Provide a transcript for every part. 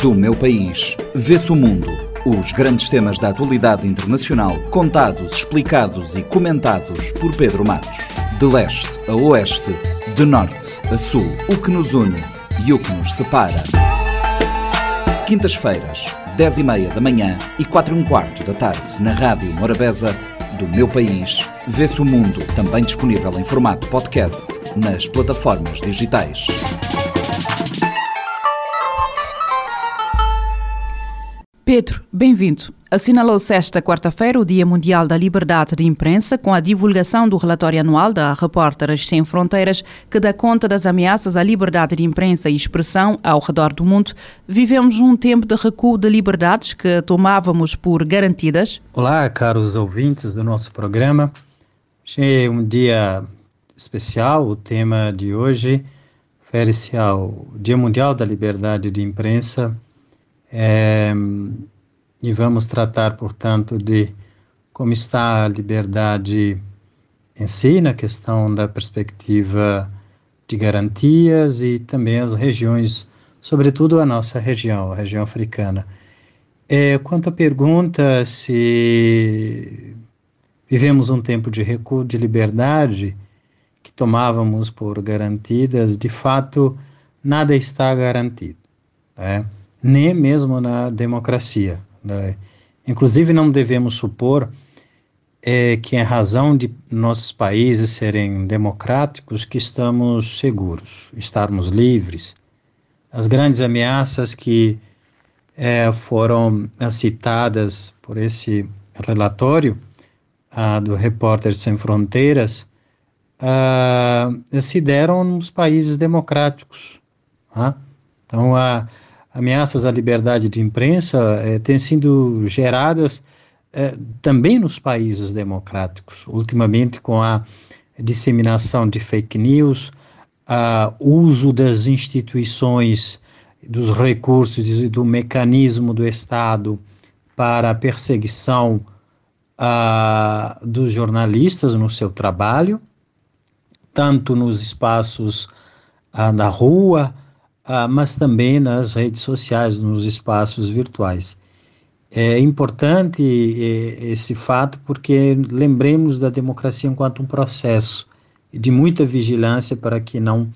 Do meu país, vê-se o mundo. Os grandes temas da atualidade internacional, contados, explicados e comentados por Pedro Matos. De leste a oeste, de norte a sul, o que nos une e o que nos separa. Quintas-feiras, 10 e meia da manhã e 4 e um quarto da tarde, na Rádio Morabeza, do meu país, vê-se o mundo, também disponível em formato podcast nas plataformas digitais. Pedro, bem-vindo. Assinalou-se esta quarta-feira o Dia Mundial da Liberdade de Imprensa com a divulgação do relatório anual da Repórteres Sem Fronteiras, que dá conta das ameaças à liberdade de imprensa e expressão ao redor do mundo. Vivemos um tempo de recuo de liberdades que tomávamos por garantidas. Olá, caros ouvintes do nosso programa. Achei um dia especial. O tema de hoje refere-se ao Dia Mundial da Liberdade de Imprensa é, e vamos tratar, portanto, de como está a liberdade em si, na questão da perspectiva de garantias e também as regiões, sobretudo a nossa região, a região africana. É, quanto à pergunta se vivemos um tempo de recuo de liberdade que tomávamos por garantidas, de fato, nada está garantido. Né? Nem mesmo na democracia. Né? Inclusive, não devemos supor é, que, em razão de nossos países serem democráticos, que estamos seguros, estarmos livres. As grandes ameaças que é, foram citadas por esse relatório do Repórter Sem Fronteiras ah, se deram nos países democráticos. Ah? Então, a ameaças à liberdade de imprensa eh, têm sido geradas eh, também nos países democráticos, ultimamente com a disseminação de fake news, o uso das instituições, dos recursos e do mecanismo do Estado para a perseguição dos jornalistas no seu trabalho, tanto nos espaços na rua, ah, mas também nas redes sociais, nos espaços virtuais. É importante esse fato porque lembremos da democracia enquanto um processo de muita vigilância para que não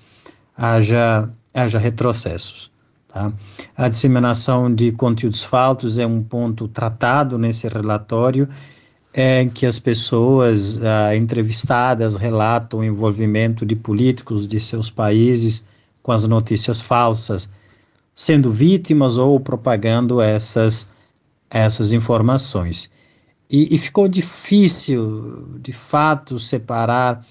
haja, haja retrocessos. Tá? A disseminação de conteúdos falsos é um ponto tratado nesse relatório é, em que as pessoas ah, entrevistadas relatam o envolvimento de políticos de seus países com as notícias falsas, sendo vítimas ou propagando essas, essas informações. E, e ficou difícil, de fato, separar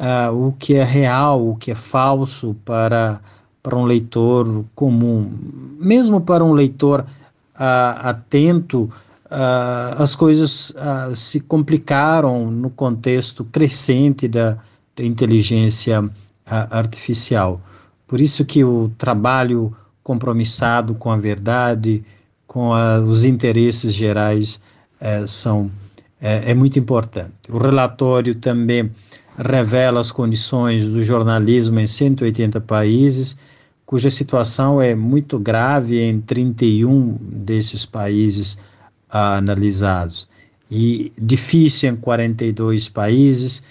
uh, o que é real, o que é falso para, para um leitor comum. Mesmo para um leitor uh, atento, uh, as coisas se complicaram no contexto crescente da, da inteligência artificial. Por isso que o trabalho compromissado com a verdade, com a, os interesses gerais, é, são, é, é muito importante. O relatório também revela as condições do jornalismo em 180 países, cuja situação é muito grave em 31 desses países ah, analisados, e difícil em 42 países.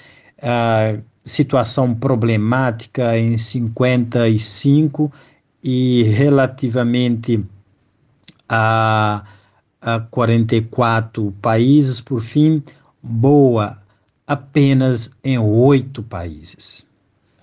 Ah, situação problemática em 55 e relativamente a, a 44 países, por fim, boa apenas em oito países.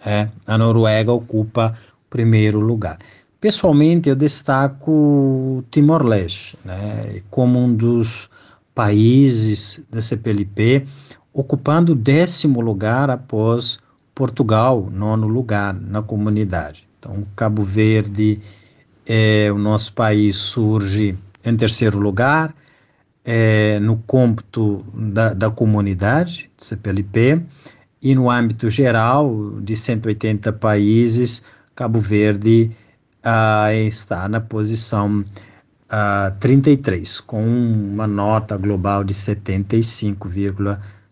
É, a Noruega ocupa o primeiro lugar. Pessoalmente, eu destaco Timor-Leste né, como um dos países da CPLP ocupando o décimo lugar após Portugal, nono lugar na comunidade. Então, Cabo Verde, é, o nosso país surge em terceiro lugar é, no cômputo da, da comunidade, CPLP, e no âmbito geral de 180 países, Cabo Verde ah, está na posição ah, 33, com uma nota global de 75,5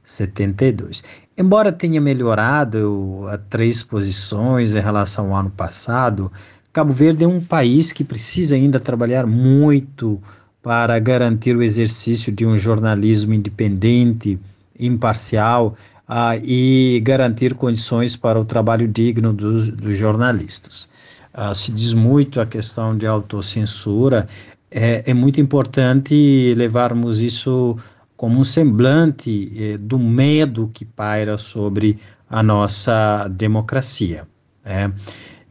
72. Embora tenha melhorado a três posições em relação ao ano passado, Cabo Verde é um país que precisa ainda trabalhar muito para garantir o exercício de um jornalismo independente, imparcial uh, e garantir condições para o trabalho digno dos, dos jornalistas. Uh, se diz muito a questão de autocensura, é, é muito importante levarmos isso como um semblante eh, do medo que paira sobre a nossa democracia. Né?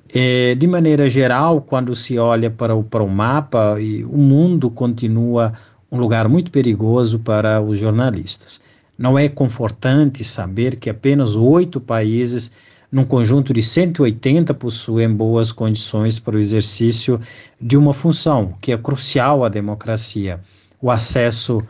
É, de maneira geral, quando se olha para o, para o mapa, o mundo continua um lugar muito perigoso para os jornalistas. Não é confortante saber que apenas oito países, num conjunto de 180, possuem boas condições para o exercício de uma função que é crucial à democracia: o acesso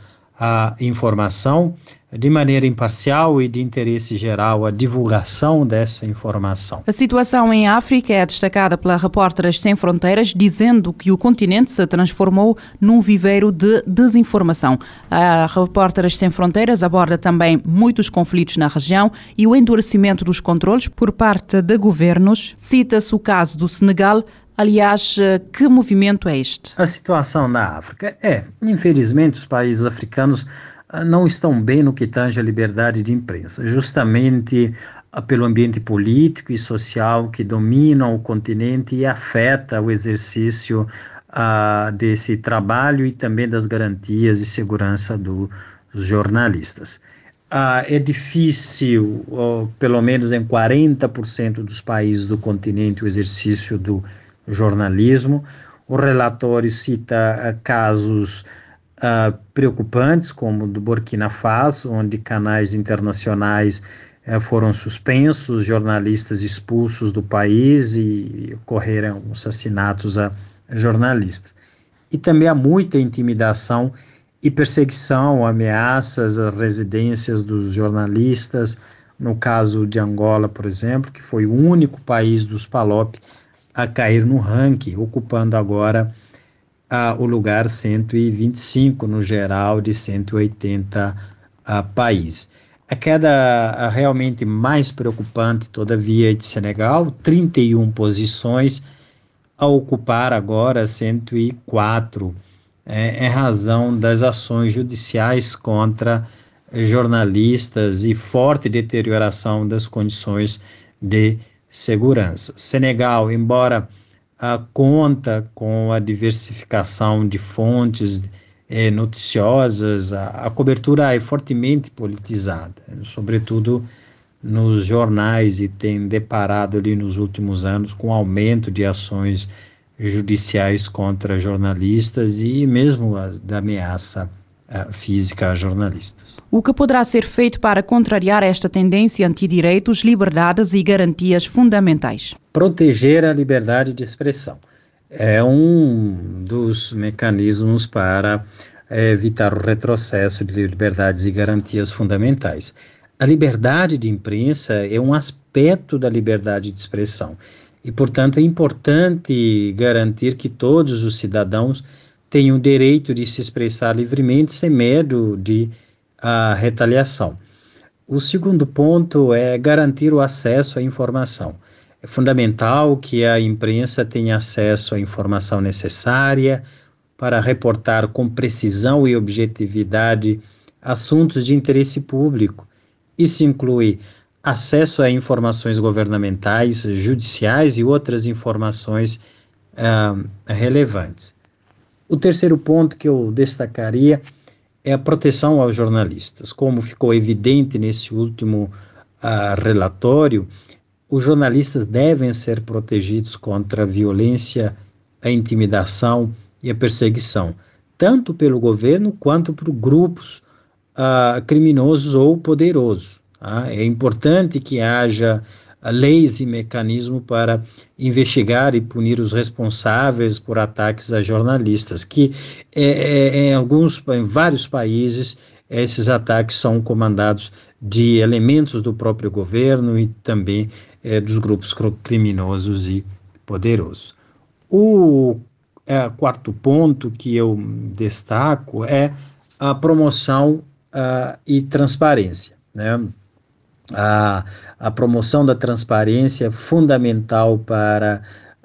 à informação, de maneira imparcial e de interesse geral a divulgação dessa informação. A situação em África é destacada pela Repórteras Sem Fronteiras, dizendo que o continente se transformou num viveiro de desinformação. A Repórteras Sem Fronteiras aborda também muitos conflitos na região e o endurecimento dos controles por parte de governos. Cita-se o caso do Senegal, Aliás, que movimento é este? A situação na África é, infelizmente, os países africanos ah, não estão bem no que tange a liberdade de imprensa, justamente ah, pelo ambiente político e social que domina o continente e afeta o exercício uh, desse trabalho e também das garantias de segurança do, dos jornalistas. Uh, é difícil, uh, pelo menos em 40% dos países do continente, o exercício do jornalismo. O relatório cita casos uh, preocupantes, como do Burkina Faso, onde canais internacionais uh, foram suspensos, jornalistas expulsos do país e ocorreram assassinatos a jornalistas. E também há muita intimidação e perseguição, ameaças às residências dos jornalistas. No caso de Angola, por exemplo, que foi o único país dos PALOP a cair no ranking, ocupando agora o lugar 125 no geral de 180 ah, países. A queda realmente mais preocupante, todavia, é de Senegal, 31 posições, a ocupar agora 104, é, em razão das ações judiciais contra jornalistas e forte deterioração das condições de segurança. Senegal, embora uh, conta com a diversificação de fontes eh, noticiosas, a, a, cobertura é fortemente politizada, sobretudo nos jornais, e tem deparado ali nos últimos anos com aumento de ações judiciais contra jornalistas e mesmo a, da ameaça física a jornalistas. O que poderá ser feito para contrariar esta tendência antidireitos, liberdades e garantias fundamentais? Proteger a liberdade de expressão é um dos mecanismos para é, evitar o retrocesso de liberdades e garantias fundamentais. A liberdade de imprensa é um aspecto da liberdade de expressão e, portanto, é importante garantir que todos os cidadãos tem o direito de se expressar livremente sem medo de a retaliação. O segundo ponto é garantir o acesso à informação. É fundamental que a imprensa tenha acesso à informação necessária para reportar com precisão e objetividade assuntos de interesse público. Isso inclui acesso a informações governamentais, judiciais e outras informações uh, relevantes. O terceiro ponto que eu destacaria é a proteção aos jornalistas. Como ficou evidente nesse último uh, relatório, os jornalistas devem ser protegidos contra a violência, a intimidação e a perseguição, tanto pelo governo quanto por grupos uh, criminosos ou poderosos. Tá? É importante que haja leis e mecanismos para investigar e punir os responsáveis por ataques a jornalistas, que é, é, em alguns, em vários países, esses ataques são comandados de elementos do próprio governo e também é, dos grupos criminosos e poderosos. O é, quarto ponto que eu destaco é a promoção uh, e transparência. Né? A, a promoção da transparência é fundamental para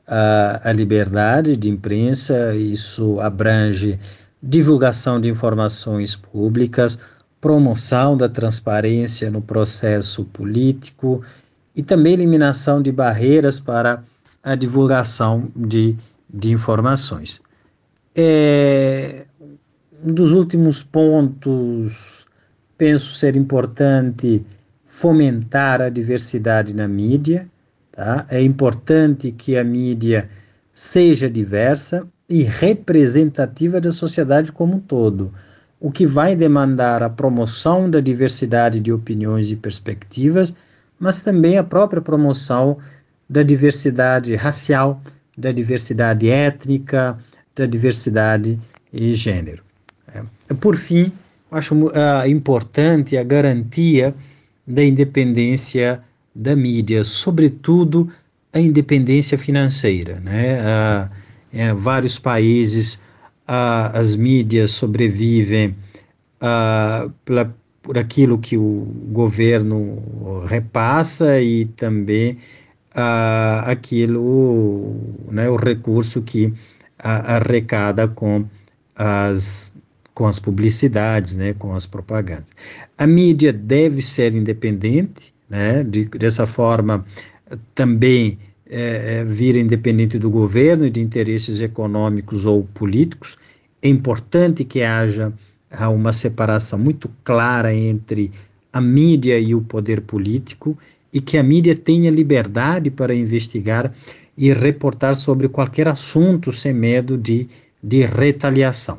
a, a liberdade de imprensa, isso abrange divulgação de informações públicas, promoção da transparência no processo político e também eliminação de barreiras para a divulgação de, de informações. É, um dos últimos pontos, penso ser importante fomentar a diversidade na mídia. Tá? É importante que a mídia seja diversa e representativa da sociedade como um todo, o que vai demandar a promoção da diversidade de opiniões e perspectivas, mas também a própria promoção da diversidade racial, da diversidade étnica, da diversidade e gênero. É. Por fim, acho uh, importante a garantia da independência da mídia, sobretudo a independência financeira. Né? Em vários países, uh, as mídias sobrevivem pela, por aquilo que o governo repassa e também aquilo, né, o recurso que arrecada com as com as publicidades, né, com as propagandas. A mídia deve ser independente, né, de, dessa forma também é, é, vir independente do governo e de interesses econômicos ou políticos. É importante que haja uma separação muito clara entre a mídia e o poder político e que a mídia tenha liberdade para investigar e reportar sobre qualquer assunto sem medo de, de retaliação.